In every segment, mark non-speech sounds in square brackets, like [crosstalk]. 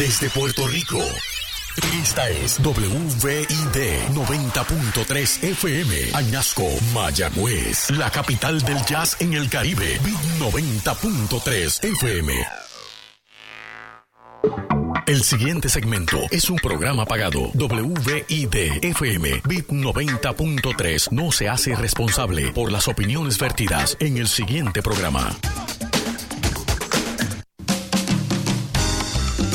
Desde Puerto Rico. Esta es WVID 90.3 FM, Añasco, Mayagüez, la capital del jazz en el Caribe. Bit 90.3 FM. El siguiente segmento es un programa pagado. WVID FM Bit 90.3 no se hace responsable por las opiniones vertidas en el siguiente programa.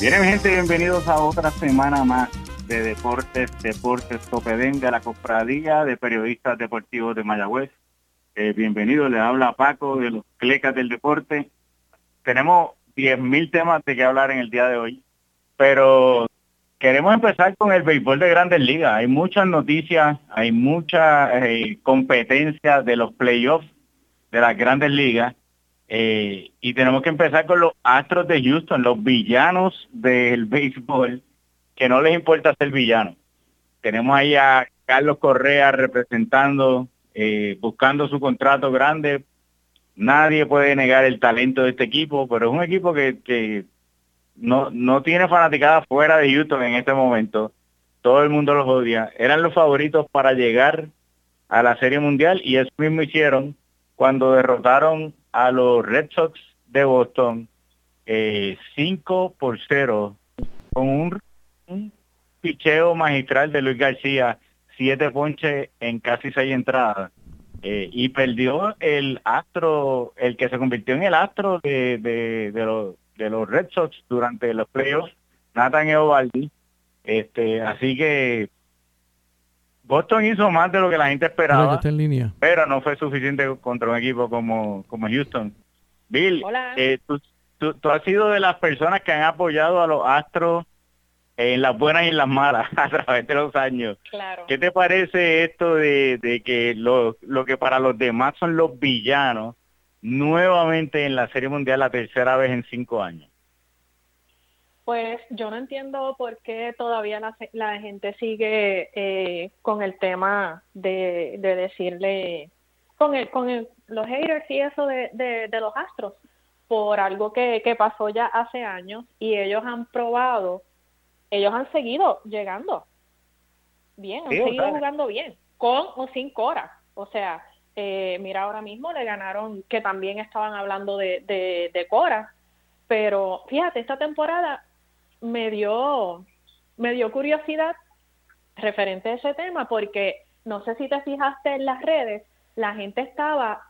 Bien, gente, bienvenidos a otra semana más de Deportes, Deportes Topedén de la Cofradía de Periodistas Deportivos de Mayagüez. Eh, bienvenido, le habla Paco de los Clecas del Deporte. Tenemos 10.000 temas de que hablar en el día de hoy, pero queremos empezar con el béisbol de Grandes Ligas. Hay muchas noticias, hay mucha eh, competencia de los playoffs de las Grandes Ligas eh, y tenemos que empezar con los Astros de Houston, los villanos del [laughs] béisbol, que no les importa ser villanos. Tenemos ahí a Carlos Correa representando, eh, buscando su contrato grande. Nadie puede negar el talento de este equipo, pero es un equipo que, no, no tiene fanaticada fuera de Houston en este momento. Todo el mundo los odia. Eran los favoritos para llegar a la Serie Mundial y eso mismo hicieron cuando derrotaron a los Red Sox de Boston 5 eh, por 0 con un, picheo magistral de Luis García, siete ponches en casi seis entradas. Eh, y perdió el astro, el que se convirtió en el astro de, de, los, de los Red Sox durante los playoffs, Nathan Eovaldi. Este, así que Boston hizo más de lo que la gente esperaba, pero no fue suficiente contra un equipo como, como Houston. Bill, eh, tú, has sido de las personas que han apoyado a los Astros en las buenas y en las malas [laughs] a través de los años. ¿Qué te parece esto de, que lo, lo que para los demás son los villanos nuevamente en la Serie Mundial la tercera vez en cinco años? Pues yo no entiendo por qué todavía la, gente sigue eh, con el tema de, decirle, con, el, con los haters y eso de, de, los astros, por algo que, que, pasó ya hace años y ellos han probado, ellos han seguido llegando bien, han seguido jugando bien, con o sin Cora. O sea, eh, mira, ahora mismo le ganaron, que también estaban hablando de, de, de Cora, pero fíjate, esta temporada me dio, me dio curiosidad referente a ese tema porque no sé si te fijaste en las redes, la gente estaba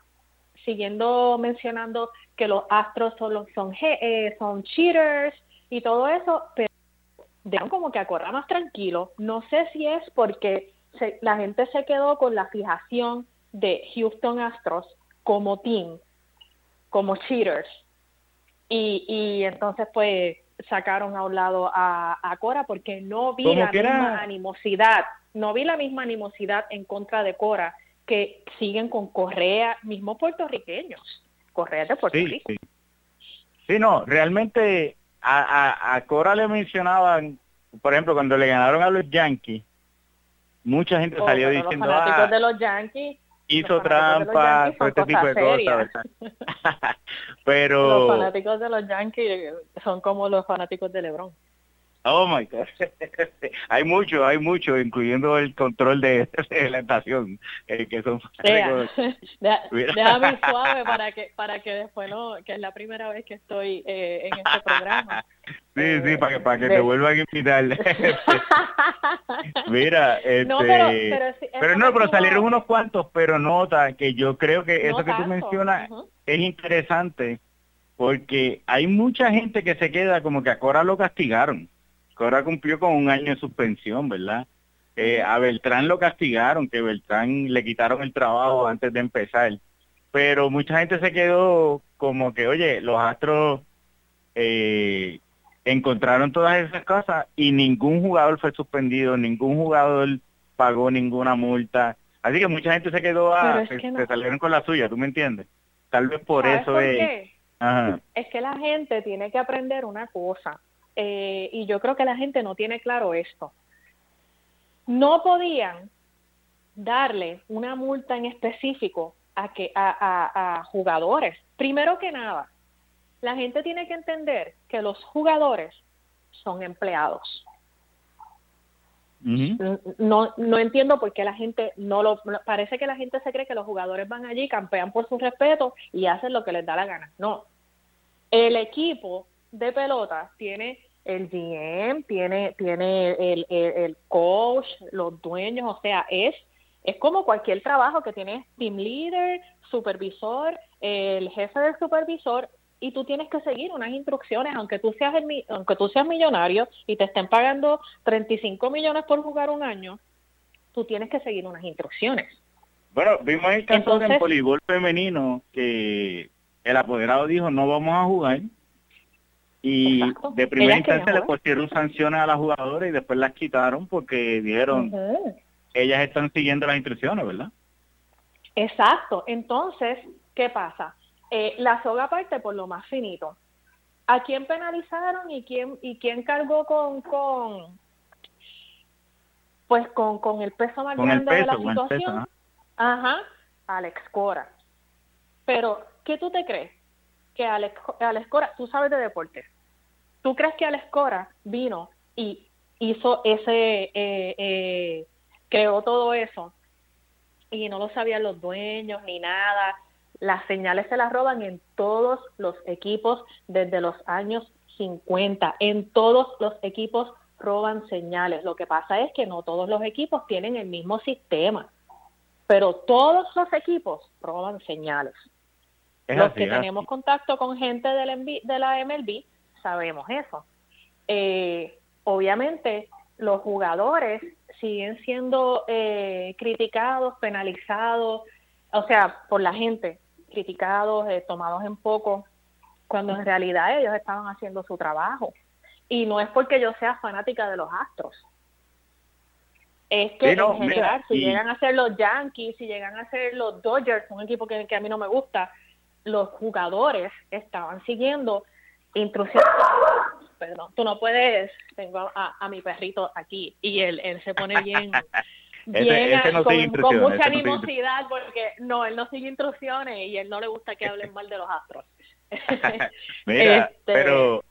siguiendo mencionando que los astros solo son, eh, son cheaters y todo eso, pero dejan como que a más tranquilo. No sé si es porque la gente se quedó con la fijación de Houston Astros como team, como cheaters. Y, y entonces pues sacaron a un lado a, Cora porque no vi la misma animosidad, no vi la misma animosidad en contra de Cora que siguen con Correa, mismos puertorriqueños, Correa de Puerto Rico. Sí. no, realmente a, a, Cora le mencionaban, por ejemplo, cuando le ganaron a los Yankees, mucha gente salió diciendo, los fanáticos ah, de los Yankees hizo trampa, todo este tipo de cosas. [laughs] Pero... Los fanáticos de los Yankees son como los fanáticos de LeBron. Oh my God. [laughs] hay mucho, hay mucho, incluyendo el control de, [laughs] la estación, eh, que son. [laughs] déjame suave para que para que después no, que es la primera vez que estoy eh, en este programa. Sí, sí, para que, para que te vuelvan a invitar. Mira, este, no, pero, pero, no, pero salieron unos cuantos, pero nota que yo creo que eso que tú mencionas es interesante porque hay mucha gente que se queda como que a Cora lo castigaron. Cora cumplió con un año de suspensión, ¿verdad? Eh, a Beltrán lo castigaron, que Beltrán le quitaron el trabajo antes de empezar. Pero mucha gente se quedó como que, oye, los Astros eh, encontraron todas esas cosas y ningún jugador fue suspendido, ningún jugador pagó ninguna multa. Así que mucha gente se quedó a, se, salieron con la suya, ¿tú me entiendes? Tal vez por eso es... Es que la gente tiene que aprender una cosa, eh, y yo creo que la gente no tiene claro esto. No podían darle una multa en específico a, que, a, a jugadores. Primero que nada, la gente tiene que entender que los jugadores son empleados. No, no entiendo por qué la gente no lo parece que la gente se cree que los jugadores van allí, campean por su respeto y hacen lo que les da la gana. No. El equipo de pelota tiene el GM, tiene, tiene el, el, coach, los dueños, o sea, es, es como cualquier trabajo que tiene team leader, supervisor, el jefe del supervisor, y tú tienes que seguir unas instrucciones, aunque tú seas el, aunque tú seas millonario y te estén pagando 35 millones por jugar un año, tú tienes que seguir unas instrucciones. Bueno, vimos el caso del voleibol femenino que el apoderado dijo no vamos a jugar y de primera instancia le pusieron sanciones a las jugadoras y después las quitaron porque dijeron ellas están siguiendo las instrucciones, ¿verdad? Exacto. Entonces, ¿qué pasa? Eh, la soga parte por lo más finito. ¿A quién penalizaron y quién y quién cargó con con pues con, con el peso más grande de la situación? Ajá, Alex Cora. Pero, ¿qué tú te crees? Que Alex, Alex Cora, tú sabes de deporte. ¿Tú crees que Alex Cora vino y hizo ese, eh, eh, creó todo eso y no lo sabían los dueños ni nada? Las señales se las roban en todos los equipos desde los años 50. En todos los equipos roban señales. Lo que pasa es que no todos los equipos tienen el mismo sistema, pero todos los equipos roban señales. Los que tenemos contacto con gente de la MLB sabemos eso. Eh, obviamente, los jugadores siguen siendo eh, criticados, penalizados, o sea, por la gente criticados, eh, tomados en poco, cuando en realidad ellos estaban haciendo su trabajo. Y no es porque yo sea fanática de los Astros. Es que en general, si llegan a ser los Yankees, si llegan a ser los Dodgers, un equipo que, a mí no me gusta, los jugadores estaban siguiendo instrucciones. Perdón, tú no puedes, tengo a, mi perrito aquí y él, él se pone bien [laughs] bien con, mucha animosidad porque no, él no sigue instrucciones y él no le gusta que hablen mal de los astros. [laughs] Mira, este, pero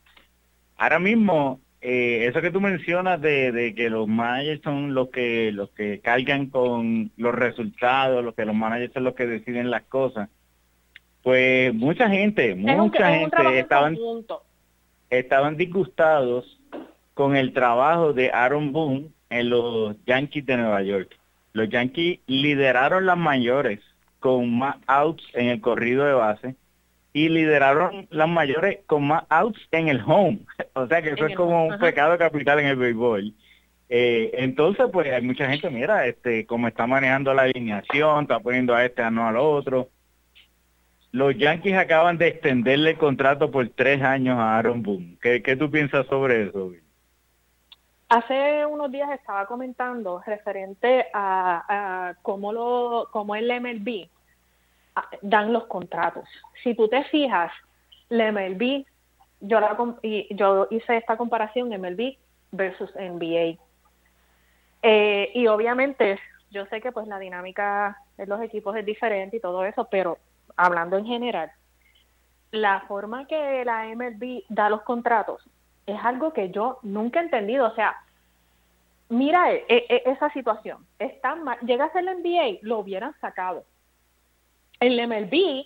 ahora mismo eh, eso que tú mencionas de, de, que los managers son los que los que cargan con los resultados, los que los managers son los que deciden las cosas. Pues mucha gente, mucha gente estaban estaban disgustados con el trabajo de Aaron Boone en los Yankees de Nueva York. Los Yankees lideraron las mayores con más outs en el corrido de base y lideraron las mayores con más outs en el home. [laughs] o sea que eso es como un pecado capital en el béisbol. Eh, entonces, pues hay mucha gente, mira, este, como está manejando la alineación, está poniendo a este, a no al otro. Los Yankees acaban de extenderle el contrato por tres años a Aaron Boone. ¿Qué, qué tú piensas sobre eso? Hace unos días estaba comentando referente a, cómo, lo, cómo el MLB ah, dan los contratos. Si tú te fijas, la MLB, yo, y yo hice esta comparación MLB versus NBA. Eh, y obviamente yo sé que pues la dinámica de los equipos es diferente y todo eso, pero hablando en general, la forma que la MLB da los contratos es algo que yo nunca he entendido. O sea, mira e, e, esa situación. Está mal. Llega a ser la NBA, lo hubieran sacado. En el MLB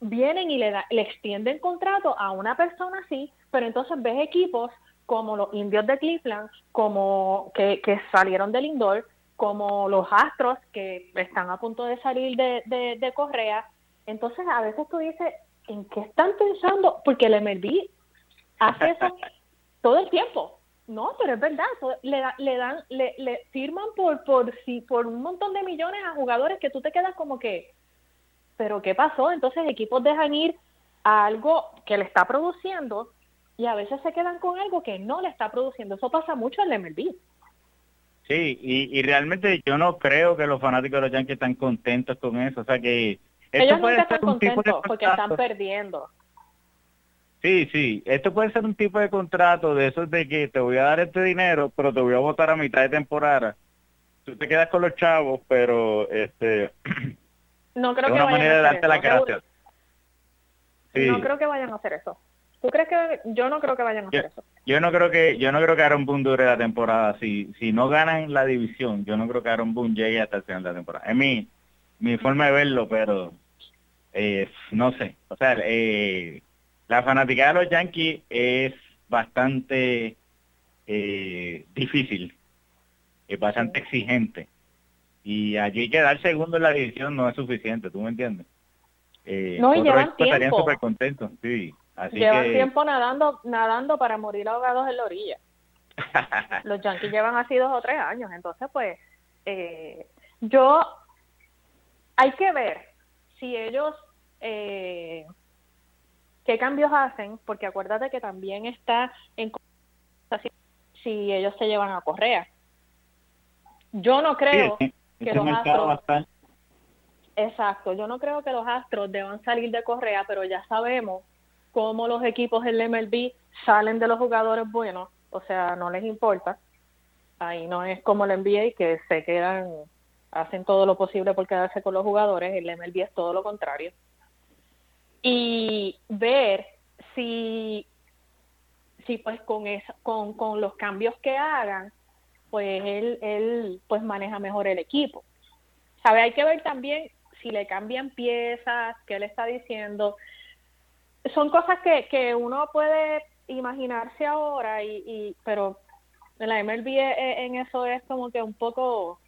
vienen y le, le extienden contrato a una persona así, pero entonces ves equipos como los indios de Cleveland, como que, que salieron del indoor, como los Astros que están a punto de salir de, de, de Correa. Entonces a veces tú dices, ¿en qué están pensando? Porque el MLB hace eso [laughs] todo el tiempo. No, pero es verdad, le, le dan, le, le firman por, por, si, por un montón de millones a jugadores que tú te quedas como que, pero ¿qué pasó? Entonces equipos dejan ir a algo que le está produciendo y a veces se quedan con algo que no le está produciendo. Eso pasa mucho en el MLB. Sí, y, y realmente yo no creo que los fanáticos de los Yankees están contentos con eso. O sea que... Ellos nunca están contentos porque están perdiendo. Sí, sí, esto puede ser un tipo de contrato de esos de que te voy a dar este dinero, pero te voy a votar a mitad de temporada. Tú te quedas con los chavos, pero este [clears throat] no creo que una manera de darte la gracia. No creo que vayan a hacer eso. ¿Tú crees que yo no creo que vayan a hacer eso? Yo no creo que yo no creo que Aaron Boone dure la temporada si si no ganan la división, yo no creo que Aaron Boone llegue hasta el final de la temporada. Es mi mi forma de verlo, pero eh, no sé, o sea, eh, la fanática de los Yankees es bastante eh, difícil, es bastante exigente. Y allí quedar segundo en la división no es suficiente, ¿tú me entiendes? Eh, no, y llevan tiempo. súper contentos, sí. Así llevan tiempo nadando nadando para morir ahogados en la orilla. [laughs] los Yankees llevan así dos o tres años, entonces pues eh, yo hay que ver si ellos eh, qué cambios hacen, porque acuérdate que también está en si ellos se llevan a Correa. Yo no creo que los Astros Exacto, yo no creo que los Astros deban salir de Correa, pero ya sabemos cómo los equipos del MLB salen de los jugadores buenos, o sea, no les importa. Ahí no es como el NBA que se quedan hacen todo lo posible por quedarse con los jugadores, el MLB es todo lo contrario y ver si, si pues con, esa, con, con los cambios que hagan, pues él, él pues maneja mejor el equipo. ¿Sabe? Hay que ver también si le cambian piezas, qué le está diciendo. Son cosas que, que uno puede imaginarse ahora, y, y pero la MLB e, en eso es como que un poco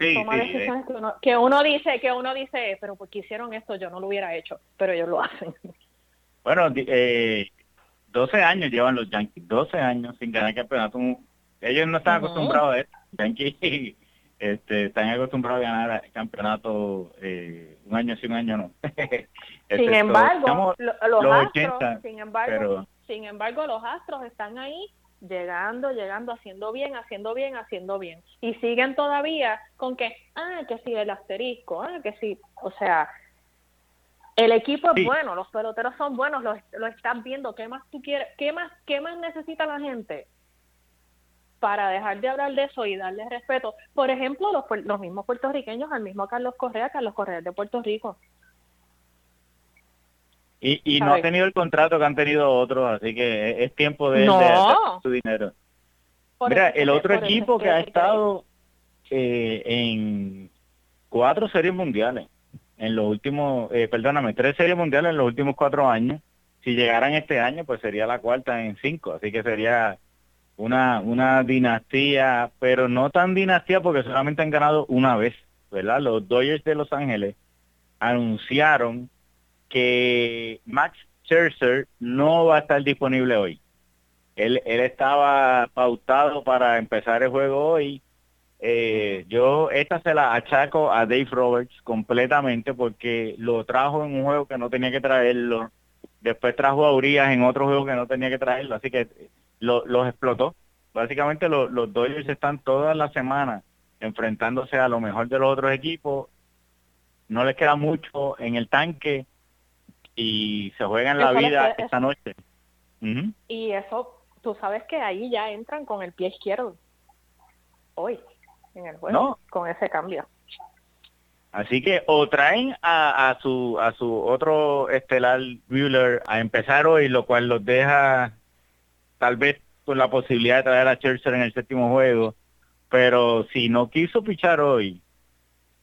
decisiones que, uno, dice, que uno dice, pero porque hicieron esto, yo no lo hubiera hecho, pero ellos lo [laughs] hacen. Bueno, eh, 12 años llevan los Yankees, 12 años sin ganar campeonato. Ellos no están acostumbrados a esto. Yankees [laughs] este, están acostumbrados a ganar campeonato eh, un año sí, un año no. sin embargo, los, astros, sin embargo, sin embargo, los astros están ahí llegando, llegando, haciendo bien, haciendo bien, haciendo bien. Y siguen todavía con que, ah, que sí, el asterisco, ah, que sí, o sea, el equipo es bueno, los peloteros son buenos, lo, lo estás viendo, ¿qué más tú quieres, qué más, qué más necesita la gente? para dejar de hablar de eso y darle respeto. Por ejemplo, los, los mismos puertorriqueños, al mismo Carlos Correa, Carlos Correa de Puerto Rico. Y, y no ha tenido el contrato que han tenido otros, así que es tiempo de, no. su dinero. Mira, el otro equipo que, ha estado eh, en cuatro series mundiales, en los últimos, eh, perdóname, tres series mundiales en los últimos cuatro años, si llegaran este año, pues sería la cuarta en cinco, así que sería una, una dinastía, pero no tan dinastía porque solamente han ganado una vez, ¿verdad? Los Dodgers de Los Ángeles anunciaron que Max Scherzer no va a estar disponible hoy. Él, él estaba pautado para empezar el juego hoy. Eh, yo esta se la achaco a Dave Roberts completamente porque lo trajo en un juego que no tenía que traerlo. Después trajo a Urias en otro juego que no tenía que traerlo. Así que lo, los explotó. Básicamente los Dodgers están toda la semana enfrentándose a lo mejor de los otros equipos. No les queda mucho en el tanque y se juegan la vida esta noche. Y eso, tú sabes que ahí ya entran con el pie izquierdo. Hoy, en el juego, con ese cambio. Así que o traen a, a su a su otro estelar Bueller a empezar hoy, lo cual los deja tal vez con la posibilidad de traer a Churchill en el séptimo juego, pero si no quiso pichar hoy,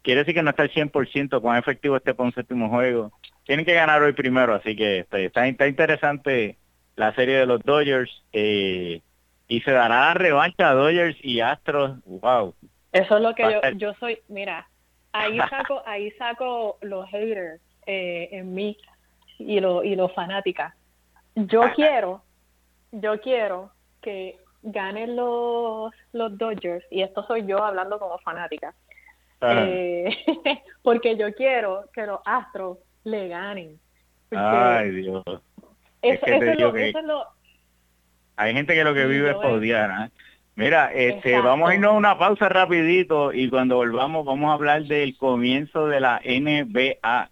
quiere decir que no está al 100% con efectivo este un séptimo juego tienen que ganar hoy primero, así que este, está, está interesante la serie de los Dodgers eh, y se dará revancha a Dodgers y Astros. Wow. Eso es lo que yo, yo soy, mira, ahí [laughs] saco, ahí saco los haters eh, en mí y lo y los fanáticas. Yo quiero, yo quiero que ganen los los Dodgers y esto soy yo hablando como fanática. Eh, [laughs] porque yo quiero que los Astros le ganen. Ay, Dios. Eso, es lo, que, Hay gente que lo que vive es odiar. ¿eh? Mira, este, vamos a irnos a una pausa rapidito y cuando volvamos vamos a hablar del comienzo de la NBA.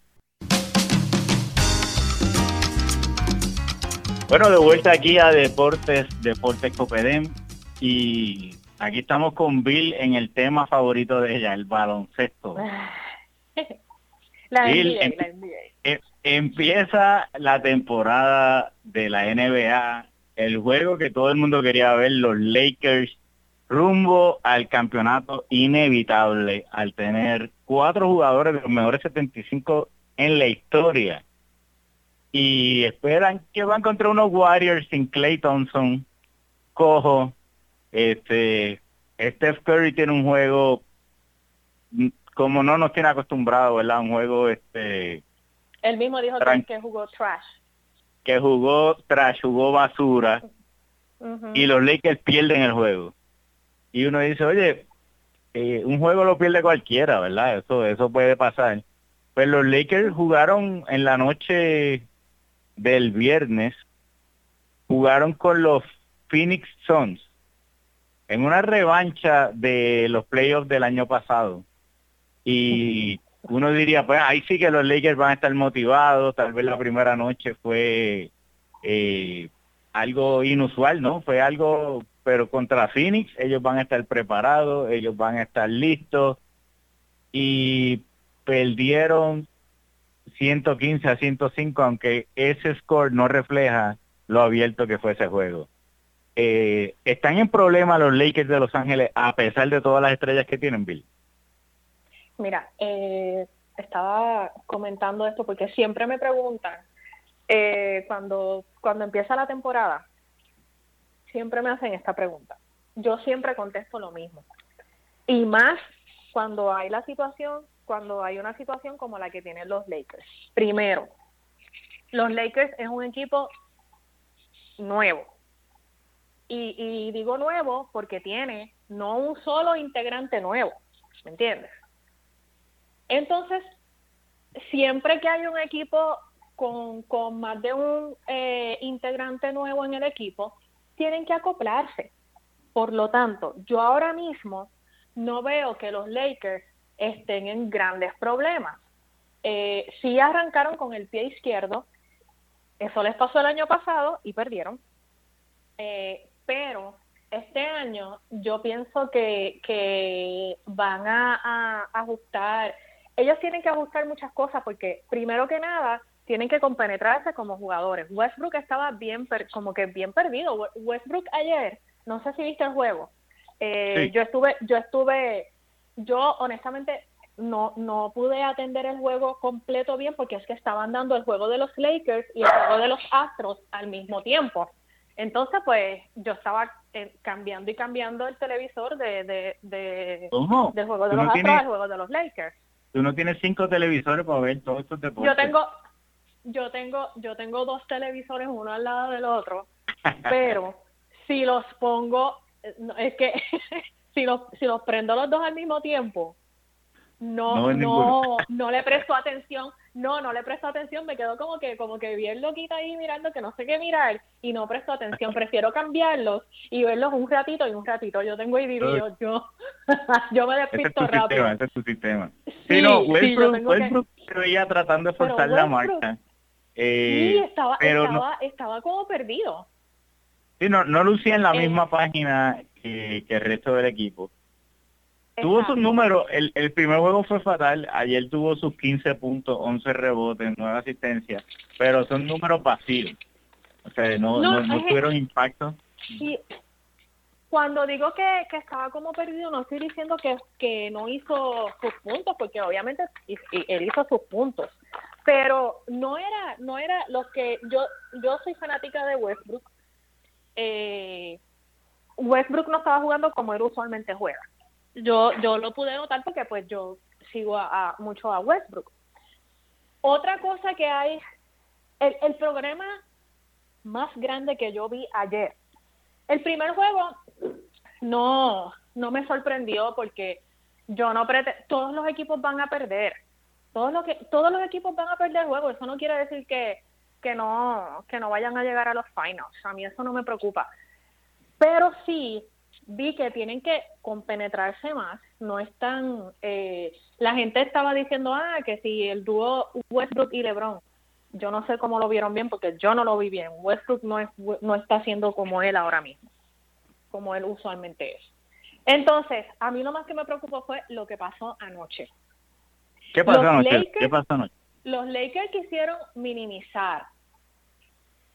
Bueno, de vuelta aquí a Deportes, Deportes Copedem y aquí estamos con Bill en el tema favorito de ella, el baloncesto. [laughs] la NBA, em, em, empieza la temporada de la NBA el juego que todo el mundo quería ver, los Lakers rumbo al campeonato inevitable al tener cuatro jugadores de los mejores 75 en la historia. Y esperan que van contra unos Warriors sin Clay Thompson, cojo. Este, Steph Curry tiene un juego mm, como no nos tiene acostumbrado, ¿verdad? Un juego este... Él mismo dijo que jugó trash que jugó tras jugó basura y los Lakers pierden el juego. Y uno dice, oye, eh, un juego lo pierde cualquiera, ¿verdad? Eso, eso puede pasar. Pues los Lakers jugaron en la noche del viernes, jugaron con los Phoenix Suns en una revancha de los playoffs del año pasado. Y uno diría, pues ahí sí que los Lakers van a estar motivados, tal vez la primera noche fue eh, algo inusual, ¿no? Fue algo, pero contra Phoenix ellos van a estar preparados, ellos van a estar listos y perdieron 115 a 105, aunque ese score no refleja lo abierto que fue ese juego. Eh, ¿Están en problema los Lakers de Los Ángeles a pesar de todas las estrellas que tienen, Bill? Mira, eh, estaba comentando esto porque siempre me preguntan eh, cuando, cuando empieza la temporada, siempre me hacen esta pregunta. Yo siempre contesto lo mismo. Y más cuando hay la situación, cuando hay una situación como la que tienen los Lakers. Primero, los Lakers es un equipo nuevo. Y, y digo nuevo porque tiene no un solo integrante nuevo, ¿me entiendes? Entonces, siempre que hay un equipo con, con más de un eh, integrante nuevo en el equipo, tienen que acoplarse. Por lo tanto, yo ahora mismo no veo que los Lakers estén en grandes problemas. Eh, sí arrancaron con el pie izquierdo, eso les pasó el año pasado y perdieron. Eh, pero este año yo pienso que, que van a ajustar ellos tienen que ajustar muchas cosas porque primero que nada tienen que compenetrarse como jugadores. Westbrook estaba bien, como que bien perdido. Westbrook ayer, no sé si viste el juego. Eh, yo estuve, yo estuve, yo honestamente no no pude atender el juego completo bien porque es que estaban dando el juego de los Lakers y el juego de los Astros al mismo tiempo. Entonces, pues yo estaba eh, cambiando y cambiando el televisor de, de, de del juego de los Astros al juego de los Lakers. Tú no tienes cinco televisores para ver todos estos deportes. Yo tengo, yo tengo, yo tengo dos televisores uno al lado del otro, [laughs] pero si los pongo, es que [laughs] si los, si los prendo los dos al mismo tiempo, no, no, no, le presto atención, no, no le presto atención, me quedo como que, como que bien loquita ahí mirando que no sé qué mirar y no presto atención, [laughs] prefiero cambiarlos y verlos un ratito y un ratito, yo tengo ahí vivido, yo, yo [laughs] me despisto rápido. ese es tu sistema. Sí, no, Westbrook, veía tratando de forzar la marcha. Eh, sí, estaba, estaba, estaba como perdido. Sí, no, no lucía en la eh, misma página que, que el resto del equipo. Tuvo sus números, el, el primer juego fue fatal, ayer tuvo sus 15 puntos, 11 rebotes, 9 asistencias, pero son números vacíos, o sea, no, no, tuvieron impacto. Y cuando digo que, que estaba como perdido, no estoy diciendo que, que no hizo sus puntos, porque obviamente él hizo sus puntos, pero no era, no era lo que yo, yo soy fanática de Westbrook, eh, Westbrook no estaba jugando como él usualmente juega yo, yo lo pude notar porque pues yo sigo a, mucho a Westbrook. Otra cosa que hay, el, el programa más grande que yo vi ayer. El primer juego no, no me sorprendió porque yo no todos los equipos van a perder. Todos los que todos los equipos van a perder juego, eso no quiere decir que, que no, que no vayan a llegar a los finals. A mí eso no me preocupa. Pero sí vi que tienen que compenetrarse más. No están. Eh, la gente estaba diciendo, ah, que si el dúo Westbrook y LeBron. Yo no sé cómo lo vieron bien porque yo no lo vi bien. Westbrook no, es, no está siendo como él ahora mismo, como él usualmente es. Entonces, a mí lo más que me preocupó fue lo que pasó anoche. ¿Qué pasó anoche? ¿Qué pasó anoche? Los Lakers quisieron minimizar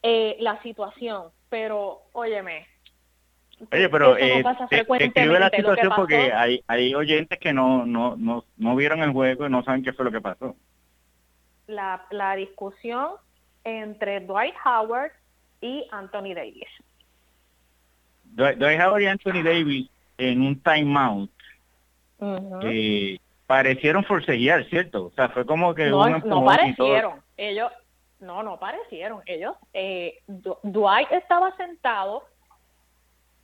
eh, la situación, pero óyeme. Oye, pero eh, escribe la situación porque hay, hay oyentes que no, no, no, no vieron el juego y no saben qué fue lo que pasó. La, la discusión entre Dwight Howard y Anthony Davis. Dwight, Howard y Anthony Davis en un timeout eh, parecieron forcejear, ¿cierto? O sea, fue como que no, no parecieron. Ellos no, no parecieron. Ellos, eh, Dwight estaba sentado,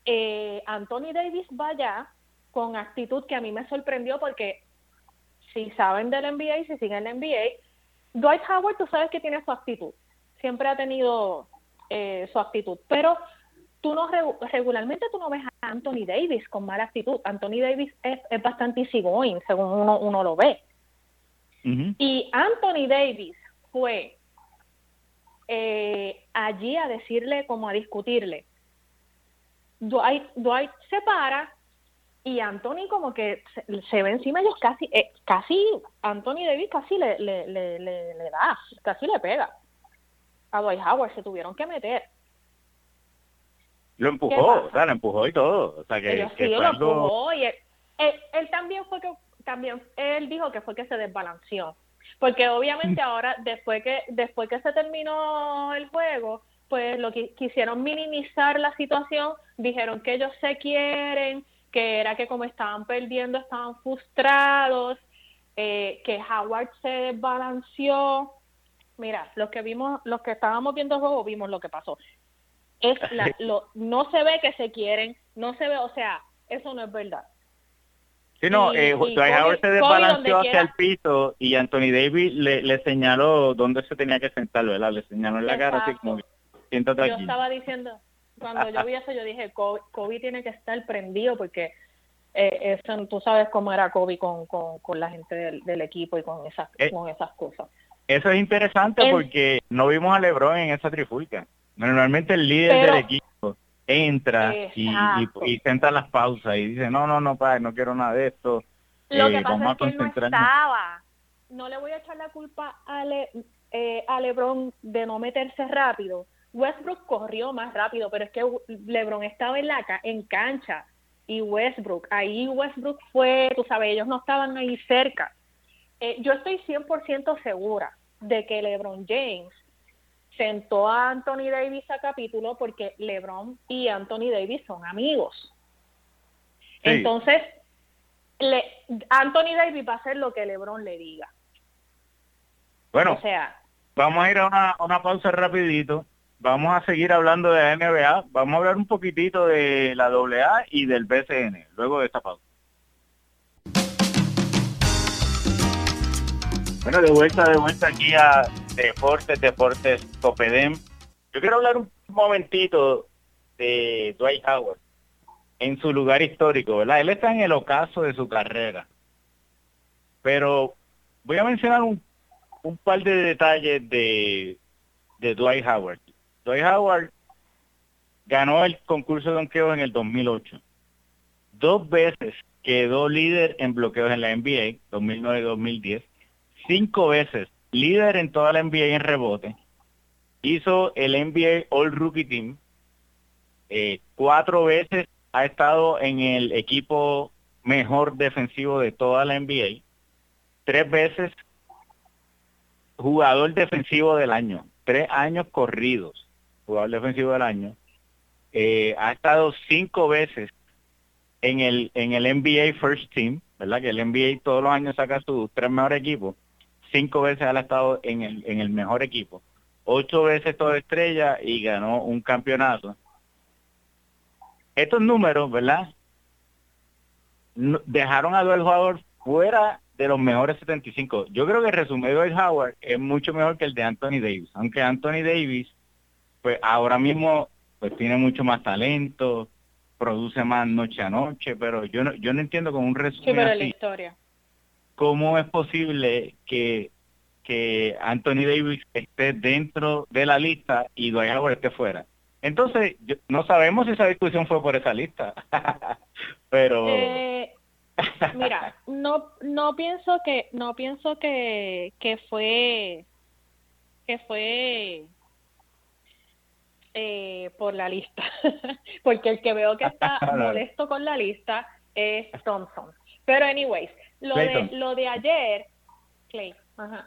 eh, Anthony Davis va allá con actitud que a mí me sorprendió porque si saben del NBA, si siguen el NBA, Dwight Howard, tú sabes que tiene su actitud. Siempre ha tenido eh, su actitud. Pero tú no regularmente tú no ves a Anthony Davis con mala actitud. Anthony Davis es, es bastante easygoing, según uno, uno lo ve. Y Anthony Davis fue eh, allí a decirle, como a discutirle. Dwight, Dwight se para y Anthony como que se, ve encima ellos casi, eh, casi, Anthony Davis casi le, le, le, le, da, casi le pega. A Dwight Howard se tuvieron que meter. Lo empujó, o sea, lo empujó y todo. O sea, que, sí, lo empujó y él, él, también fue que, también, él dijo que fue que se desbalanceó porque obviamente [laughs] ahora, después que, después que se terminó el juego, pues lo que quisieron minimizar la situación, dijeron que ellos se quieren, que era que como estaban perdiendo estaban frustrados, eh, que Howard se desbalanceó. Mira, los que vimos, los que estábamos viendo el juego vimos lo que pasó. Es la, [laughs] lo, no se ve que se quieren, no se ve, o sea, eso no es verdad. Sí, no, eh, Howard se desbalanceó hacia el piso y Anthony Davis le, le, señaló dónde se tenía que sentar, ¿verdad? Le señaló en la cara así como, siéntate aquí. Yo estaba diciendo, cuando yo vi eso, yo dije, Kobe, tiene que estar prendido porque eh, eso, tú sabes cómo era Kobe con, con, con la gente del, equipo y con esas, eh, con esas cosas. Eso es interesante porque no vimos a LeBron en esa trifulca. Normalmente el líder del equipo entra y, y, las pausas y dice, no, no, no, padre, no quiero nada de esto. Lo que eh, pasa es que no estaba. No le voy a echar la culpa a, eh, a LeBron de no meterse rápido. Westbrook corrió más rápido, pero es que LeBron estaba en la en cancha y Westbrook, ahí Westbrook fue, tú sabes, ellos no estaban ahí cerca. Eh, yo estoy 100% segura de que LeBron James sentó a Anthony Davis a capítulo porque LeBron y Anthony Davis son amigos. Entonces, le, Anthony Davis va a hacer lo que LeBron le diga. Bueno, o sea, vamos a ir a una, una pausa rapidito. Vamos a seguir hablando de la NBA. Vamos a hablar un poquitito de la AA y del BCN luego de esta pausa. Bueno, de vuelta, de vuelta aquí a Deportes, Deportes Copedem. Yo quiero hablar un momentito de Dwight Howard en su lugar histórico, ¿verdad? Él está en el ocaso de su carrera. Pero voy a mencionar un, par de detalles de, de Dwight Howard. Dwight Howard ganó el concurso de donqueo en el 2008. Dos veces quedó líder en bloqueos en la NBA, 2009-2010. Cinco veces líder en toda la NBA en rebote, hizo el NBA All Rookie Team, eh, cuatro veces ha estado en el equipo mejor defensivo de toda la NBA, tres veces jugador defensivo del año, tres años corridos, jugador defensivo del año, eh, ha estado cinco veces en el en el NBA First Team, ¿verdad? Que el NBA todos los años saca sus tres mejores equipos cinco veces ha estado en el, en el mejor equipo, ocho veces toda estrella y ganó un campeonato. Estos números, ¿verdad? Dejaron a el jugador fuera de los mejores 75. Yo creo que el resumen de Howard es mucho mejor que el de Anthony Davis, aunque Anthony Davis, pues ahora mismo, pues tiene mucho más talento, produce más noche a noche, pero yo no, yo no entiendo con un resumen sí, pero así, la historia. cómo es posible que, que Anthony Davis esté dentro de la lista y Dwight Howard esté fuera. Entonces, yo- no sabemos si esa discusión fue por esa lista, [laughs] pero... Eh, mira, no no pienso que no pienso que que fue que fue eh, por la lista, [laughs] porque el que veo que está [laughs] molesto con la lista es Thompson. Pero anyways, lo de lo de ayer, Clay, ajá.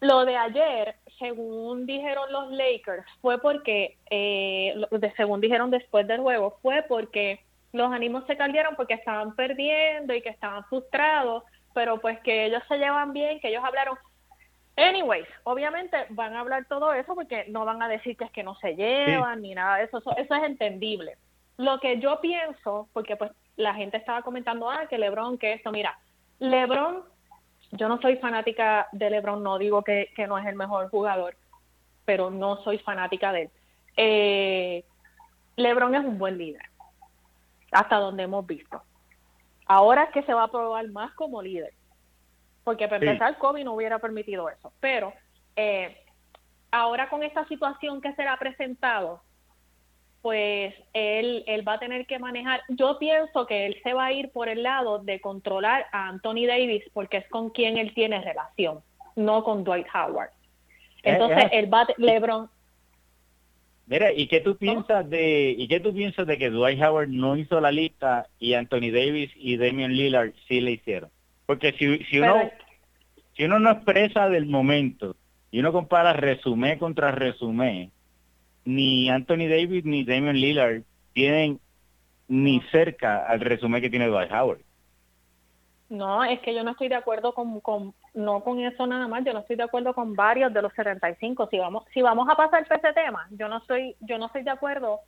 Lo de ayer, según dijeron los Lakers, fue porque, eh, de- según dijeron después del juego, fue porque los ánimos se caldearon porque estaban perdiendo y que estaban frustrados, pero pues que ellos se llevan bien, que ellos hablaron. Anyways, obviamente van a hablar todo eso porque no van a decir que es que no se llevan ni nada de eso, eso, eso es entendible. Lo que yo pienso, porque pues la gente estaba comentando, ah, que Lebron, que esto, mira, Lebron yo no soy fanática de LeBron, no digo que, que no es el mejor jugador, pero no soy fanática de él. Eh, LeBron es un buen líder, hasta donde hemos visto. Ahora es que se va a probar más como líder, porque para Sí. empezar Kobe no hubiera permitido eso, pero eh, ahora con esta situación que se le ha presentado, pues él, él va a tener que manejar. Yo pienso que él se va a ir por el lado de controlar a Anthony Davis porque es con quien él tiene relación, no con Dwight Howard. Entonces, Eh, eh. él va, a- LeBron, Mira, ¿y qué tú piensas de y qué tú piensas de que Dwight Howard no hizo la lista y Anthony Davis y Damian Lillard sí le hicieron? Porque si, si uno si uno no expresa del momento y uno compara resumen contra resumen, ni Anthony Davis ni Damian Lillard tienen ni cerca al resumen que tiene Dwight Howard. no, es que yo no estoy de acuerdo con, con, no con eso nada más, yo no estoy de acuerdo con varios de los 75. Si vamos, si vamos a pasar por ese tema, yo no estoy, yo no estoy de acuerdo.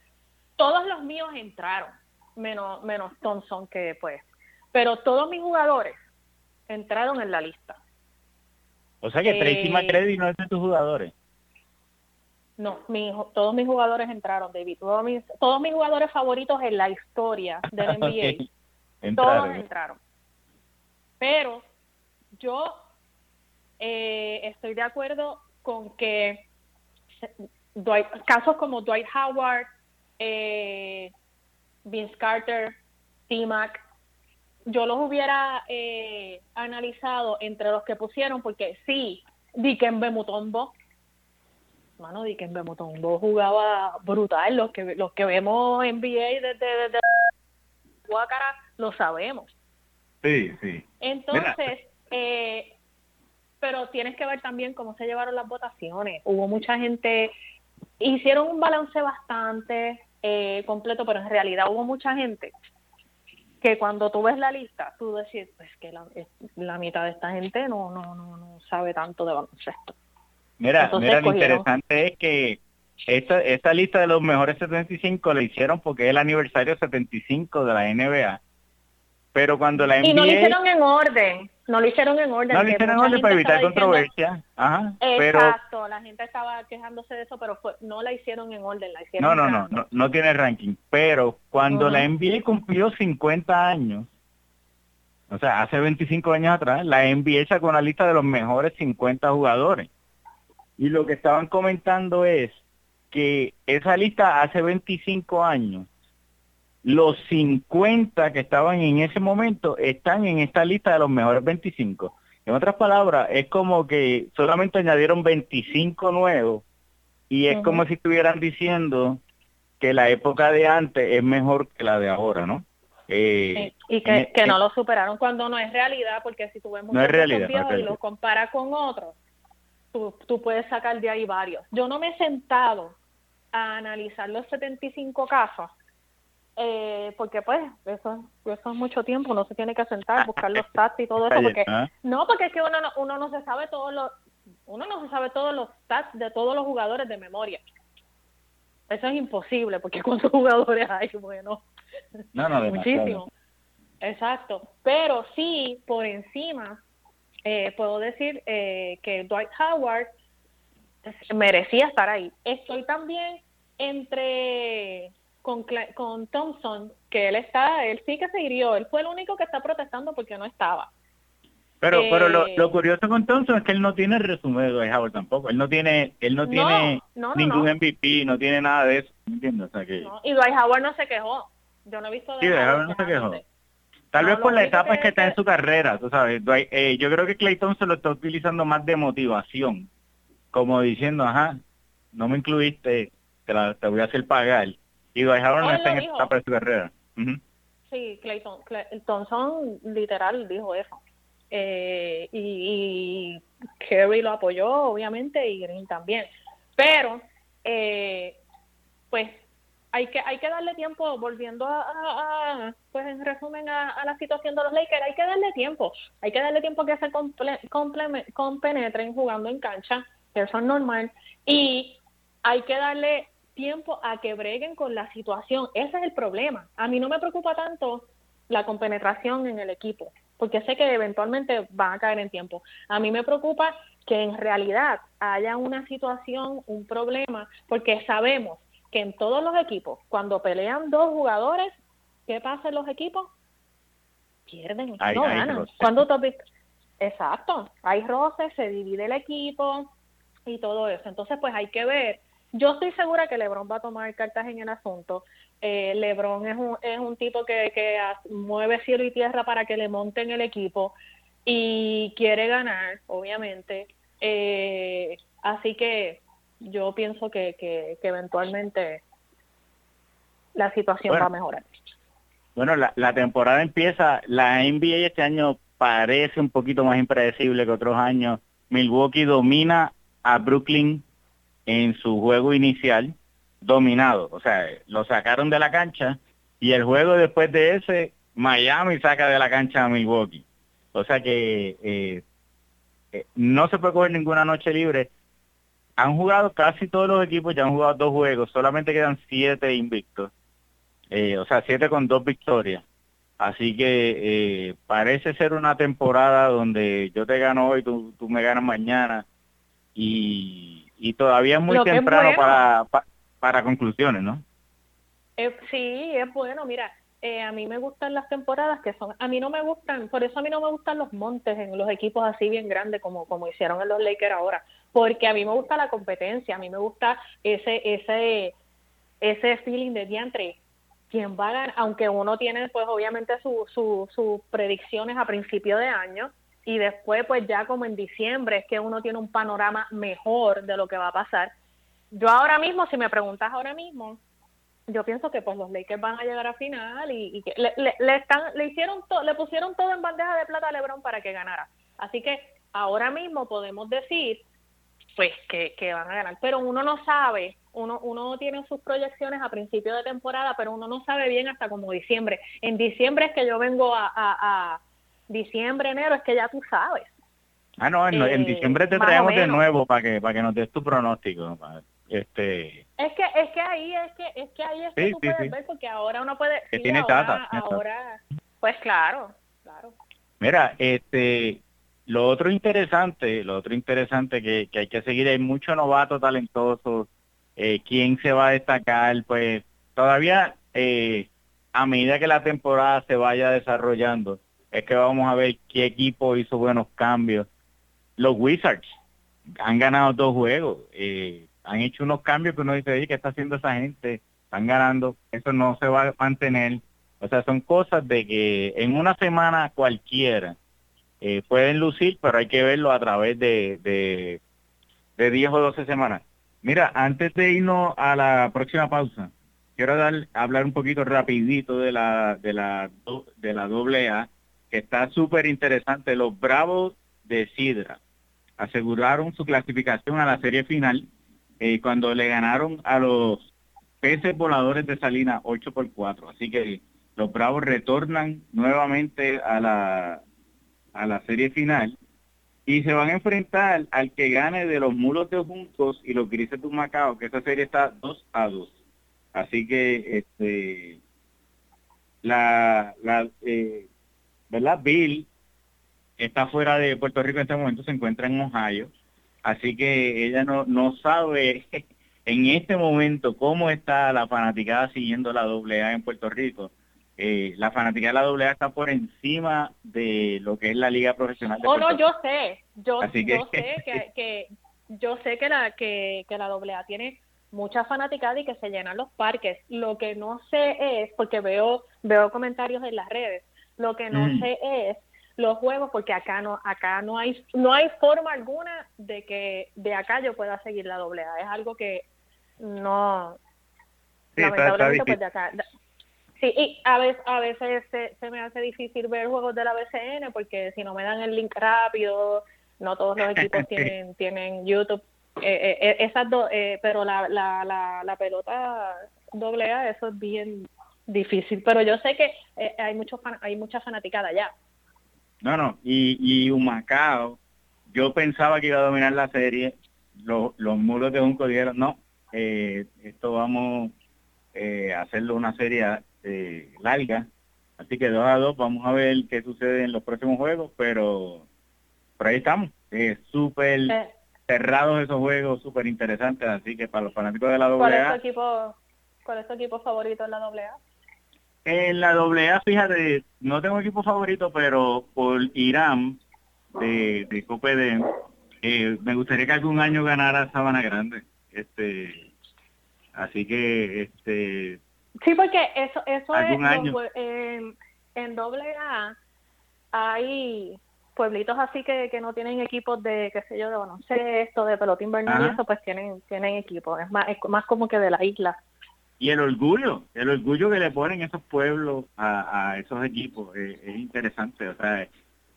Todos los míos entraron, menos, menos Thompson que pues, pero todos mis jugadores entraron en la lista. O sea que Tracy Eh, no es de tus jugadores. No, mi, todos mis jugadores entraron, David. Todos mis, todos mis jugadores favoritos en la historia del [laughs] NBA, Ok. todos Entraron. entraron. Pero yo eh, estoy de acuerdo con que Dwight- casos como Dwight Howard, eh, Vince Carter, T-Mac, yo los hubiera eh, analizado entre los que pusieron, porque sí, Dikembe Mutombo, mano, Dikembe Mutombo jugaba brutal, los que los que vemos NBA desde, desde Guácara lo sabemos. Sí, sí. Entonces, eh, pero tienes que ver también cómo se llevaron las votaciones. Hubo mucha gente, hicieron un balance bastante eh, completo, pero en realidad hubo mucha gente que cuando tú ves la lista, tú decís, pues que la, mitad de esta gente no, no, no, no sabe tanto de baloncesto. Mira, Entonces mira, lo cogieron- interesante es que esta, esta lista de los mejores 75 la hicieron porque es el aniversario 75 de la NBA. Pero cuando la NBA... Y no lo hicieron en orden, no lo hicieron en orden. no lo hicieron en orden para evitar controversia. Ajá. Pero Exacto, la gente estaba quejándose de eso, pero fue, no la hicieron en orden, la hicieron no, no, no, no, no tiene ranking. Pero cuando la NBA cumplió 50 años, o sea, hace 25 años atrás, la NBA sacó una lista de los mejores 50 jugadores. Y lo que estaban comentando es que esa lista hace 25 años, los 50 que estaban en ese momento están en esta lista de los mejores 25. En otras palabras, es como que solamente añadieron 25 nuevos y es como si estuvieran diciendo que la época de antes es mejor que la de ahora, ¿no? Eh, y que, en- que no lo superaron cuando no es realidad, porque si tú ves muchos realidad, no y los comparas con otros, tú, tú puedes sacar de ahí varios. Yo no me he sentado a analizar los 75 casos, eh, porque pues eso, eso es mucho tiempo, no se tiene que sentar, buscar los stats y todo eso, porque está. no, porque es que uno no, uno no se sabe todos los uno no se sabe todos los stats de todos los jugadores de memoria. Eso es imposible, porque cuántos [laughs] jugadores hay, bueno, no, no, demasiado. muchísimo. Exacto. Pero sí, por encima, eh, puedo decir eh, que Dwight Howard merecía estar ahí. Estoy también entre con, con Thompson, que él está, él sí que se hirió, él fue el único que está protestando porque no estaba. Pero, pero lo, lo, curioso con Thompson es que él no tiene el resumen de Dwight Howard tampoco. Él no tiene, él no, tiene ningún MVP, no tiene nada de eso, ¿entiendes? O sea que... y Dwight Howard no se quejó. Yo no he visto de Sí, Dwight Howard no se quejó. Tal vez por la etapa que, está en su carrera, tú sabes. Eh, yo creo que Clayton se lo está utilizando más de motivación, como diciendo, ajá, no me incluiste, te, la, te voy a hacer pagar. Y Dwight Howard no está en esta etapa de su carrera. Sí, Clayton, Thompson literal dijo eso. Eh, y, y, Kerry lo apoyó, obviamente, y Green también. Pero, eh, pues hay que hay que darle tiempo volviendo a, pues en resumen a, la situación de los Lakers hay que darle tiempo hay que darle tiempo que se comple, compenetren jugando en cancha eso es normal y hay que darle tiempo a que breguen con la situación ese es el problema a mí no me preocupa tanto la compenetración en el equipo porque sé que eventualmente van a caer en tiempo a mí me preocupa que en realidad haya una situación un problema porque sabemos que en todos los equipos, cuando pelean dos jugadores, ¿qué pasa en los equipos? Pierden, no ganan. Cuando Exacto, hay roces, se divide el equipo y todo eso. Entonces, pues hay que ver. Yo estoy segura que LeBron va a tomar cartas en el asunto. Eh, LeBron es un, es un tipo que, que mueve cielo y tierra para que le monten el equipo y quiere ganar, obviamente. Eh, así que yo pienso que, que, eventualmente la situación va a mejorar. Bueno, la, la temporada empieza, la NBA este año parece un poquito más impredecible que otros años. Milwaukee domina a Brooklyn en su juego inicial, dominado, o sea, lo sacaron de la cancha y el juego después de ese, Miami saca de la cancha a Milwaukee. O sea que eh, eh, no se puede coger ninguna noche libre han jugado casi todos los equipos, ya han jugado dos juegos, solamente quedan siete invictos. Eh, o sea, siete con dos victorias. Así que parece ser una temporada donde yo te gano hoy, tú, tú me ganas mañana. Y, y todavía es muy temprano para, para, conclusiones, ¿no? Eh, sí, es bueno. Mira, eh, a mí me gustan las temporadas que son, a mí no me gustan, por eso a mí no me gustan los montes en los equipos así bien grandes como, como hicieron en los Lakers ahora, porque a mí me gusta la competencia, a mí me gusta ese, ese, ese feeling de diantre, quién va a ganar, aunque uno tiene pues obviamente sus su, predicciones a principio de año, y después pues ya como en diciembre es que uno tiene un panorama mejor de lo que va a pasar. Yo ahora mismo, si me preguntas ahora mismo, yo pienso que pues los Lakers van a llegar a final y, que le, le, están le hicieron le pusieron todo en bandeja de plata a LeBron para que ganara. Así que ahora mismo podemos decir pues que, que van a ganar. Pero uno no sabe uno uno tiene sus proyecciones a principio de temporada pero uno no sabe bien hasta como diciembre. En diciembre es que yo vengo a, diciembre enero es que ya tú sabes. Ah no en, en eh, diciembre te traemos de nuevo para que para que nos des tu pronóstico este es que es que ahí es que es que ahí es que tú puedes ver porque ahora uno puede que tiene ahora, ahora pues claro claro. Mira este lo otro interesante lo otro interesante que, que hay que seguir hay muchos novatos talentosos eh, quién se va a destacar pues todavía eh, a medida que la temporada se vaya desarrollando es que vamos a ver qué equipo hizo buenos cambios los Wizards han ganado dos juegos eh, han hecho unos cambios que uno dice, ¿qué está haciendo esa gente? Están ganando, eso no se va a mantener. O sea, son cosas de que en una semana cualquiera eh, pueden lucir, pero hay que verlo a través de, de, de 10 o 12 semanas. Mira, antes de irnos a la próxima pausa, quiero dar, hablar un poquito rapidito de la, de la, de la doble A, está súper interesante. Los Bravos de Sidra aseguraron su clasificación a la serie final eh, cuando le ganaron a los peces voladores de Salina 8 por 4. Así que los Bravos retornan nuevamente a la, a la serie final y se van a enfrentar al que gane de los mulos de Juntos y los grises de Macao, que esa serie está 2 a 2. Así que, este, la, la eh, ¿verdad? Bill está fuera de Puerto Rico en este momento, se encuentra en Ohio, así que ella no, no sabe [laughs] en este momento cómo está la fanaticada siguiendo la AA en Puerto Rico. Eh, la fanaticada de la AA está por encima de lo que es la liga profesional. De oh, no, yo sé, yo, sé que, [laughs] que, yo sé que la que, que la AA tiene mucha fanaticada y que se llenan los parques. Lo que no sé es, porque veo, veo comentarios en las redes, lo que no mm. sé es los juegos porque acá no acá no hay no hay forma alguna de que de acá yo pueda seguir la doble A es algo que no lamentablemente pues de acá sí y a veces a veces se, me hace difícil ver juegos de la BCN porque si no me dan el link rápido no todos los equipos [laughs] tienen tienen YouTube eh, eh, esas dos eh, pero la, la, la, la pelota doble A eso es bien difícil pero yo sé que eh, hay muchos hay mucha fanaticada allá no, no, y, y Humacao, yo pensaba que iba a dominar la serie, los, los muros de Junco dijeron, no, eh, esto vamos eh, a hacerlo una serie eh, larga, así que dos a dos, vamos a ver qué sucede en los próximos juegos, pero por ahí estamos, eh, súper cerrados esos juegos, súper interesantes, así que para los fanáticos de la AA... ¿Cuál es tu equipo, cuál es tu equipo favorito en la AA? En la AA, fíjate, no tengo equipo favorito, pero por Irán de, de Copedem, eh, me gustaría que algún año ganara Sabana Grande. Este, así que, este. Sí, porque eso, eso es en, en AA hay pueblitos así que, que no tienen equipos de, qué sé yo, de baloncesto, de pelota invernal y eso, pues tienen, tienen equipos. Es más, es más como que de la isla y el orgullo, el orgullo que le ponen esos pueblos a, esos equipos eh, es interesante. O sea,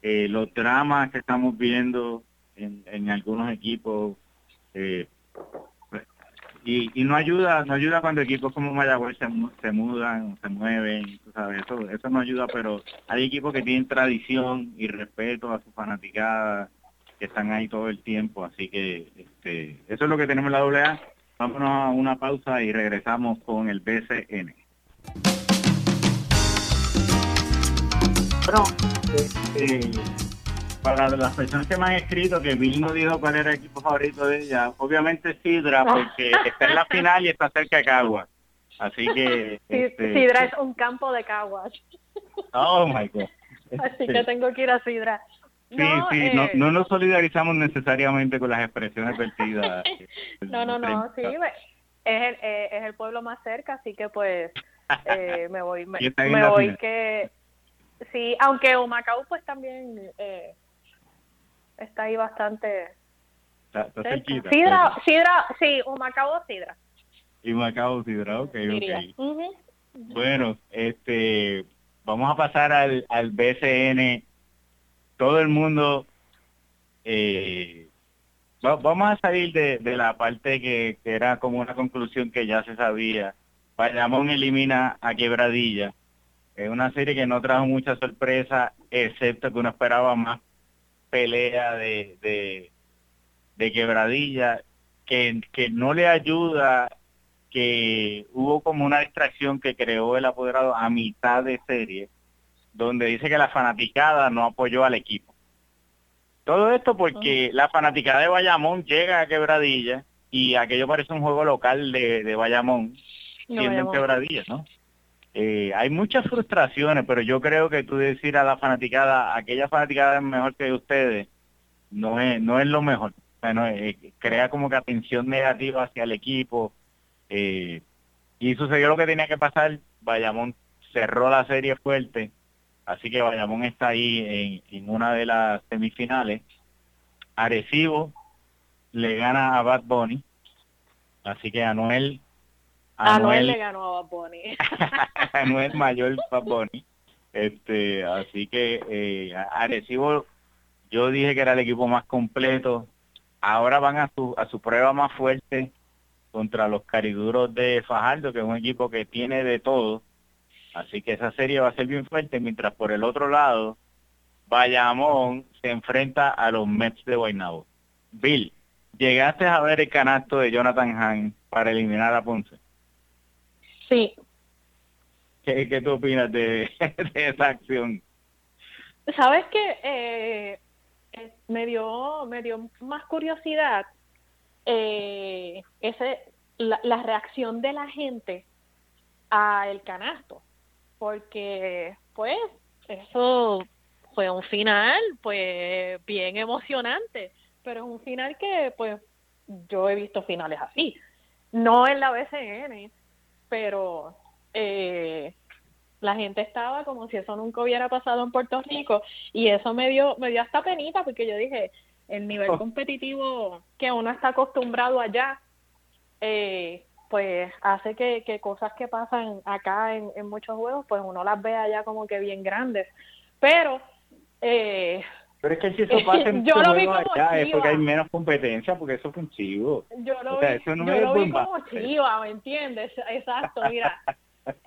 eh, los dramas que estamos viendo en, en algunos equipos eh, y, y no ayuda, no ayuda cuando equipos como Mayagüez se, se mudan, se mueven, sabes, eso, eso no ayuda, pero hay equipos que tienen tradición y respeto a su fanaticada, que están ahí todo el tiempo, así que este, eso es lo que tenemos en la AA Vámonos a una pausa y regresamos con el BCN. Bueno, este, para las personas que me han escrito que Bill no dijo cuál era el equipo favorito de ella, obviamente Sidra, porque está en la [laughs] final y está cerca de Caguas. Así que... Este, Sidra es un campo de Caguas. Oh, my God. Así que tengo que ir a Sidra. Sí, sí, no, eh, no nos solidarizamos necesariamente con las expresiones vertidas. [laughs] no, no, no, sí, es el, eh, es el pueblo más cerca, así que pues eh, me voy, me, [laughs] voy que... Sí, aunque Humacao pues también eh, está ahí bastante... Está, cerquita, Sidra, Sidra, sí, Humacao Sidra. Y Humacao Sidra, ok, ok. Bueno, este, vamos a pasar al, al BCN todo el mundo, eh, vamos a salir de, la parte que, era como una conclusión que ya se sabía. Bayamón elimina a Quebradilla. Es una serie que no trajo mucha sorpresa, excepto que uno esperaba más pelea de, Quebradilla, que, que no le ayuda que hubo como una distracción que creó el apoderado a mitad de serie donde dice que la fanaticada no apoyó al equipo. Todo esto porque la fanaticada de Bayamón llega a Quebradilla y aquello parece un juego local de, de Bayamón, siendo en Quebradilla, ¿no? Eh, hay muchas frustraciones, pero yo creo que tú decir a la fanaticada, aquella fanaticada es mejor que ustedes, no es, no es lo mejor. Bueno, eh, crea como que atención negativa hacia el equipo. Eh, y sucedió lo que tenía que pasar. Bayamón cerró la serie fuerte Así que Bayamón está ahí en, una de las semifinales. Arecibo le gana a Bad Bunny. Así que Anuel... Anuel, le ganó a Bad Bunny. [laughs] Anuel mayor Bad Bunny. Este, así que eh, Arecibo, yo dije que era el equipo más completo. Ahora van a su, a su prueba más fuerte contra los cariduros de Fajardo, que es un equipo que tiene de todo Así que esa serie va a ser bien fuerte, mientras por el otro lado, Bayamón se enfrenta a los Mets de Guaynabo. Bill, ¿llegaste a ver el canasto de Jonathan Hahn para eliminar a Ponce? Sí. ¿Qué, qué tú opinas de, [laughs] esa acción? ¿Sabes qué? Eh, eh, me, dio, me dio más curiosidad eh, ese, la, la, reacción de la gente a el canasto, porque pues eso fue un final pues bien emocionante, pero es un final que pues yo he visto finales así, no en la BCN, pero eh, la gente estaba como si eso nunca hubiera pasado en Puerto Rico y eso me dio me dio hasta penita porque yo dije el nivel oh. competitivo que uno está acostumbrado allá eh, pues hace que, que, cosas que pasan acá en, en, muchos juegos pues uno las ve allá como que bien grandes. Pero eh, pero es que si eso [laughs] pasa en yo lo vi como allá es porque hay menos competencia porque eso fue un chivo. Yo lo vi, yo lo vi como chiva ¿me entiendes? exacto mira. [laughs]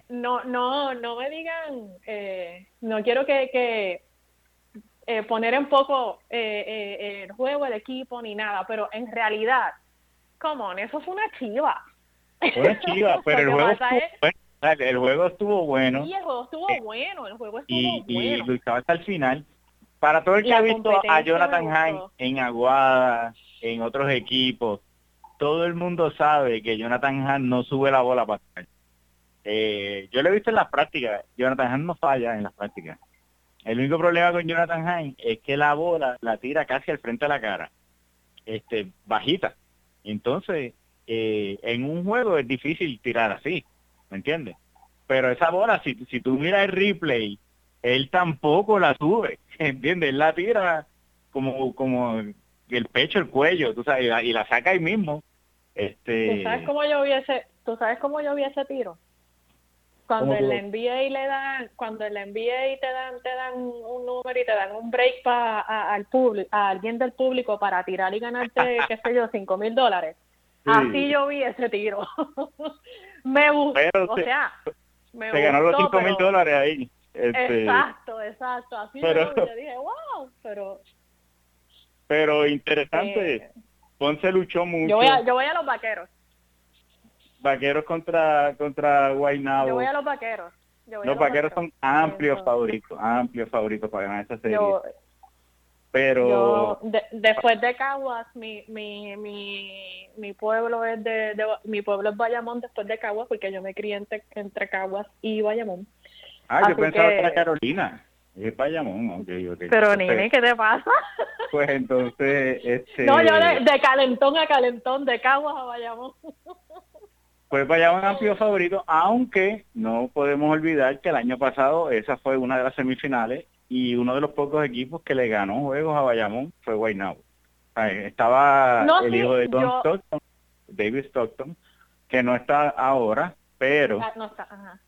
No, no, no me digan, eh, no quiero que, que eh, poner en poco eh, eh, el juego, el equipo, ni nada, pero en realidad, come on, eso fue una chiva. [laughs] Pero el juego, estuvo, bueno, el juego estuvo bueno. Sí, el juego estuvo bueno, el juego estuvo y, bueno. Y luchaba hasta el final. Para todo el que ha visto a Jonathan Hine en Aguada, en otros equipos, todo el mundo sabe que Jonathan Hine no sube la bola para eh, yo lo he visto en las prácticas. Jonathan Hine no falla en las prácticas. El único problema con Jonathan Hine es que la bola la tira casi al frente de la cara, este, bajita. Entonces, eh, en un juego es difícil tirar así, ¿me entiendes? Pero esa bola, si, si tú miras el replay, él tampoco la sube, [laughs] ¿entiendes? Él la tira como, como el pecho, el cuello, tú sabes, y la, y la saca ahí mismo. Este... ¿Tú sabes cómo yo vi ese, ¿tú sabes cómo yo vi ese tiro? cuando el NBA le dan cuando el NBA te dan te dan un número y te dan un break para al público a alguien del público para tirar y ganarte [laughs] qué sé yo cinco mil dólares así yo vi ese tiro [laughs] me gustó o sea me te ganó los cinco mil dólares ahí este, exacto exacto así pero, yo, [laughs] dije wow pero pero interesante eh, Ponce luchó mucho yo voy a, yo voy a los vaqueros Vaqueros contra contra Guaynabo. Yo voy a los Vaqueros. los, vaqueros, son amplios favoritos, amplios favoritos para ganar esta serie. Pero después de Caguas, mi, mi, mi, mi pueblo es de, mi pueblo es Bayamón después de Caguas porque yo me crié entre, entre Caguas y Bayamón. Ah, yo pensaba que era Carolina. Es Bayamón, okay, okay. Pero Nini, ¿qué te pasa? [laughs] Pues entonces, este... No, yo de, de calentón a calentón, de Caguas a Bayamón. [laughs] pues vaya un amplio favorito, aunque no podemos olvidar que el año pasado esa fue una de las semifinales y uno de los pocos equipos que le ganó juegos a Bayamón fue Guaynabo. Estaba el hijo de Don Stockton, David Stockton, que no está ahora, pero ah,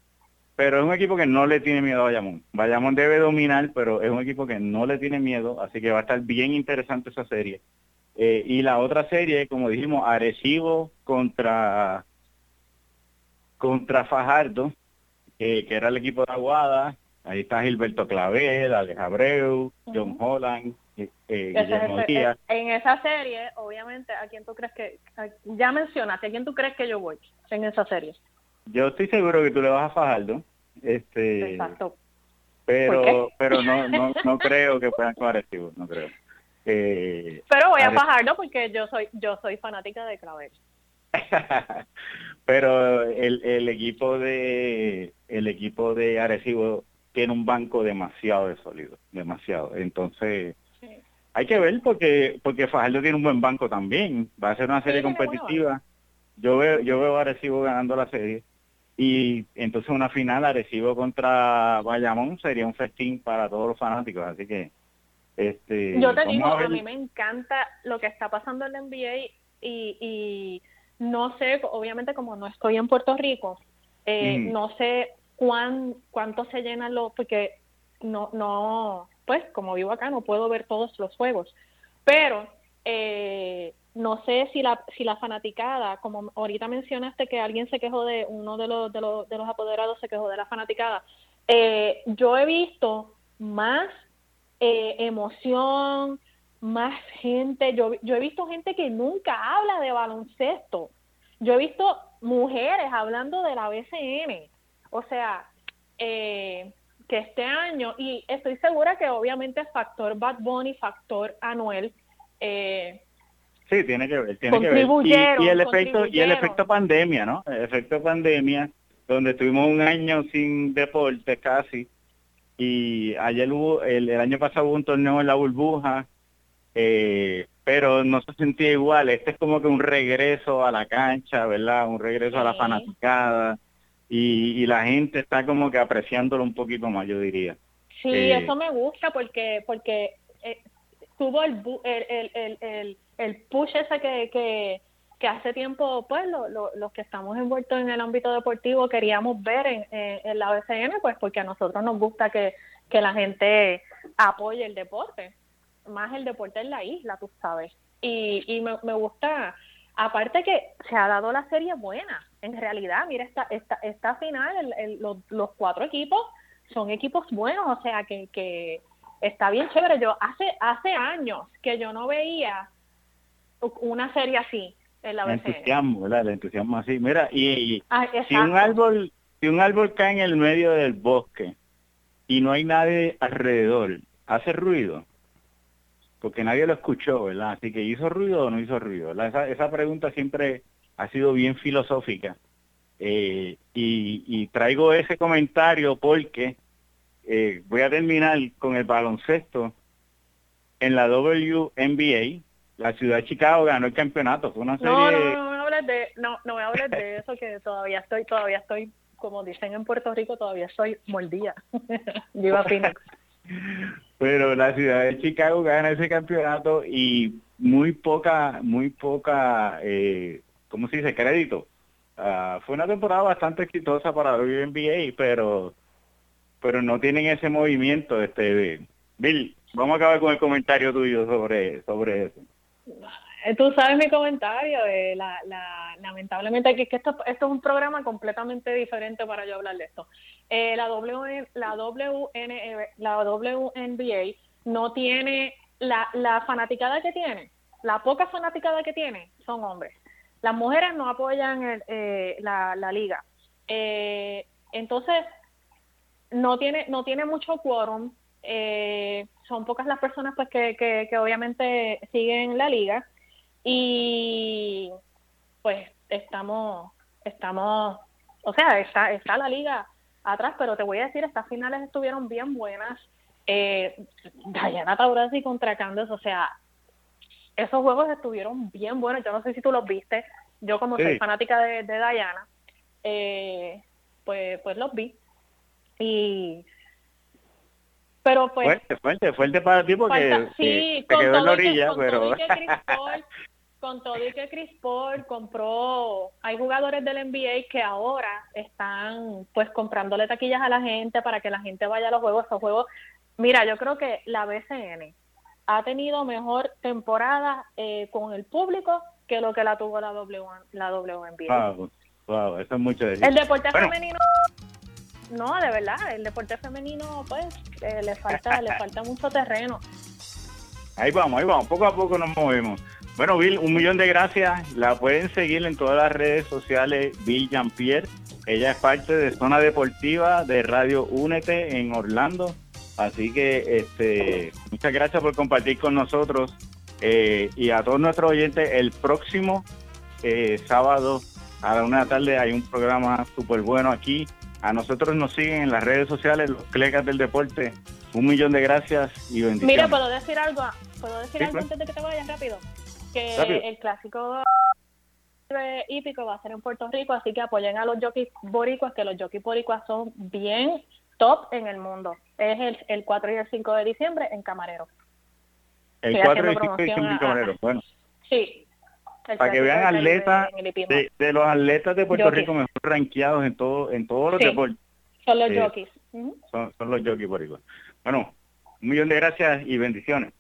pero es un equipo que no le tiene miedo a Bayamón. Bayamón debe dominar, pero es un equipo que no le tiene miedo, así que va a estar bien interesante esa serie. Eh, y la otra serie, como dijimos, Arecibo contra contra Fajardo, que era el equipo de Aguada. Ahí está Gilberto Clavel, Alex Abreu, John Holland, eh, eh Guillermo Díaz. En esa serie, obviamente, ¿a quién tú crees que, ya mencionaste, ¿a quién tú crees que yo voy en esa serie? Yo estoy seguro que tú le vas a Fajardo. Este, Exacto. Pero, pero no, no, [laughs] no creo que puedan con Arecibo, no creo. Eh, pero voy a Fajardo porque yo soy, yo soy fanática de Clavel. [laughs] pero el, el equipo de el equipo de Arecibo tiene un banco demasiado sólido, demasiado. Entonces, hay que ver porque porque Fajardo tiene un buen banco también. Va a ser una serie competitiva. Yo veo yo veo a Arecibo ganando la serie y entonces una final Arecibo contra Bayamón sería un festín para todos los fanáticos, así que este Yo te digo, a, mí me encanta lo que está pasando en la NBA y, y no sé, obviamente como no estoy en Puerto Rico, eh, no sé cuán, cuánto se llenan los, porque no, no, pues como vivo acá no puedo ver todos los juegos, pero eh, no sé si la, si la fanaticada, como ahorita mencionaste que alguien se quejó de, uno de los, de los, de los apoderados se quejó de la fanaticada, eh, yo he visto más emoción, más gente, yo, yo he visto gente que nunca habla de baloncesto, yo he visto mujeres hablando de la BCN, o sea, eh, que este año, y estoy segura que obviamente factor Bad Bunny, factor Anuel, eh, Sí, tiene que ver, tiene que ver. Y, el efecto y el efecto pandemia, ¿no? El efecto pandemia, donde estuvimos un año sin deporte casi, y ayer hubo, el, año pasado hubo un torneo en la burbuja, eh, pero no se sentía igual. Este es como que un regreso a la cancha, ¿verdad? Un regreso a la fanaticada, y, la gente está como que apreciándolo un poquito más, yo diría. Sí, eh, eso me gusta porque porque eh, tuvo el, el, el, el el push ese que, que, que hace tiempo, pues, los que estamos envueltos en el ámbito deportivo queríamos ver en, en, la OSN, pues, porque a nosotros nos gusta que, que la gente apoye el deporte, más el deporte en la isla, tú sabes. Y, y me, me gusta, aparte que se ha dado la serie buena, en realidad, mira, esta, esta, esta final, los, los cuatro equipos son equipos buenos, o sea, que, que está bien chévere. Yo hace, hace años que yo no veía una serie así en la BCN. El entusiasmo, ¿verdad? El entusiasmo así. Mira, y, ah, si un árbol si un árbol cae en el medio del bosque y no hay nadie alrededor, ¿hace ruido? Porque nadie lo escuchó, ¿verdad? Así que ¿hizo ruido o no hizo ruido? Esa, esa pregunta siempre ha sido bien filosófica. Eh, y, traigo ese comentario porque eh, voy a terminar con el baloncesto en la WNBA, la ciudad de Chicago ganó el campeonato. Fue una serie... No, no, no, me hables de, no, no me hables de eso que todavía estoy, todavía estoy, como dicen en Puerto Rico, todavía estoy mordida. [laughs] Viva Phoenix. Pero la ciudad de Chicago gana ese campeonato y muy poca, muy poca, eh, ¿cómo se dice? Crédito. Uh, fue una temporada bastante exitosa para la NBA, pero pero no tienen ese movimiento. Este, Bill, vamos a acabar con el comentario tuyo sobre sobre eso. Eh, tú sabes mi comentario, eh, la, la, lamentablemente que, que esto, esto es un programa completamente diferente para yo hablar de esto. Eh, la, w, la, WN, la WNBA no tiene la, la fanaticada que tiene, la poca fanaticada que tiene son hombres. Las mujeres no apoyan eh, la, la, liga. entonces, no tiene, no tiene mucho quórum. Eh, son pocas las personas pues que, que, obviamente siguen la liga y pues estamos estamos o sea está está la liga atrás pero te voy a decir estas finales estuvieron bien buenas eh, Diana Taurasi contra Candace o sea esos juegos estuvieron bien buenos. Yo no sé si tú los viste. Yo como soy fanática de, de Diana eh, pues pues los vi. Y pero pues... Fuerte, fuerte, fuerte para ti porque sí, con todo orilla, pero... Todo y que [laughs] Chris Paul, con todo y que Chris Paul compró... Hay jugadores del NBA que ahora están pues comprándole taquillas a la gente para que la gente vaya a los juegos. Esos juegos... Mira, yo creo que la BCN ha tenido mejor temporada eh, con el público que lo que la tuvo la, w, la WNBA. Wow, wow, eso es mucho decir. El deporte femenino no, de verdad, el deporte femenino, pues, eh, le falta, le [laughs] falta mucho terreno. Ahí vamos, ahí vamos, poco a poco nos movemos. Bueno, Bill, un millón de gracias. La pueden seguir en todas las redes sociales, Bill Jean-Pierre. Ella es parte de Zona Deportiva de Radio Únete en Orlando. Así que este, muchas gracias por compartir con nosotros eh, y a todos nuestros oyentes. El próximo eh, sábado a la una de la tarde hay un programa súper bueno aquí a nosotros nos siguen en las redes sociales, los clecas del deporte. Un millón de gracias y bendiciones. Mira, ¿puedo decir algo? ¿Puedo decir algo antes de que te vayas rápido? Que el clásico hípico va a ser en Puerto Rico, así que apoyen a los jockeys boricuas, que los jockeys boricuas son bien top en el mundo. Es el, el 4 y el 5 de diciembre en Camarero. El 4 y el 5 de diciembre en Camarero, bueno. Sí, para que vean atletas de, los atletas de Puerto Rico mejor rankeados en todo en todos los deportes. Son los eh, jockeys. son, son, los jockeys por igual. Bueno, un millón de gracias y bendiciones.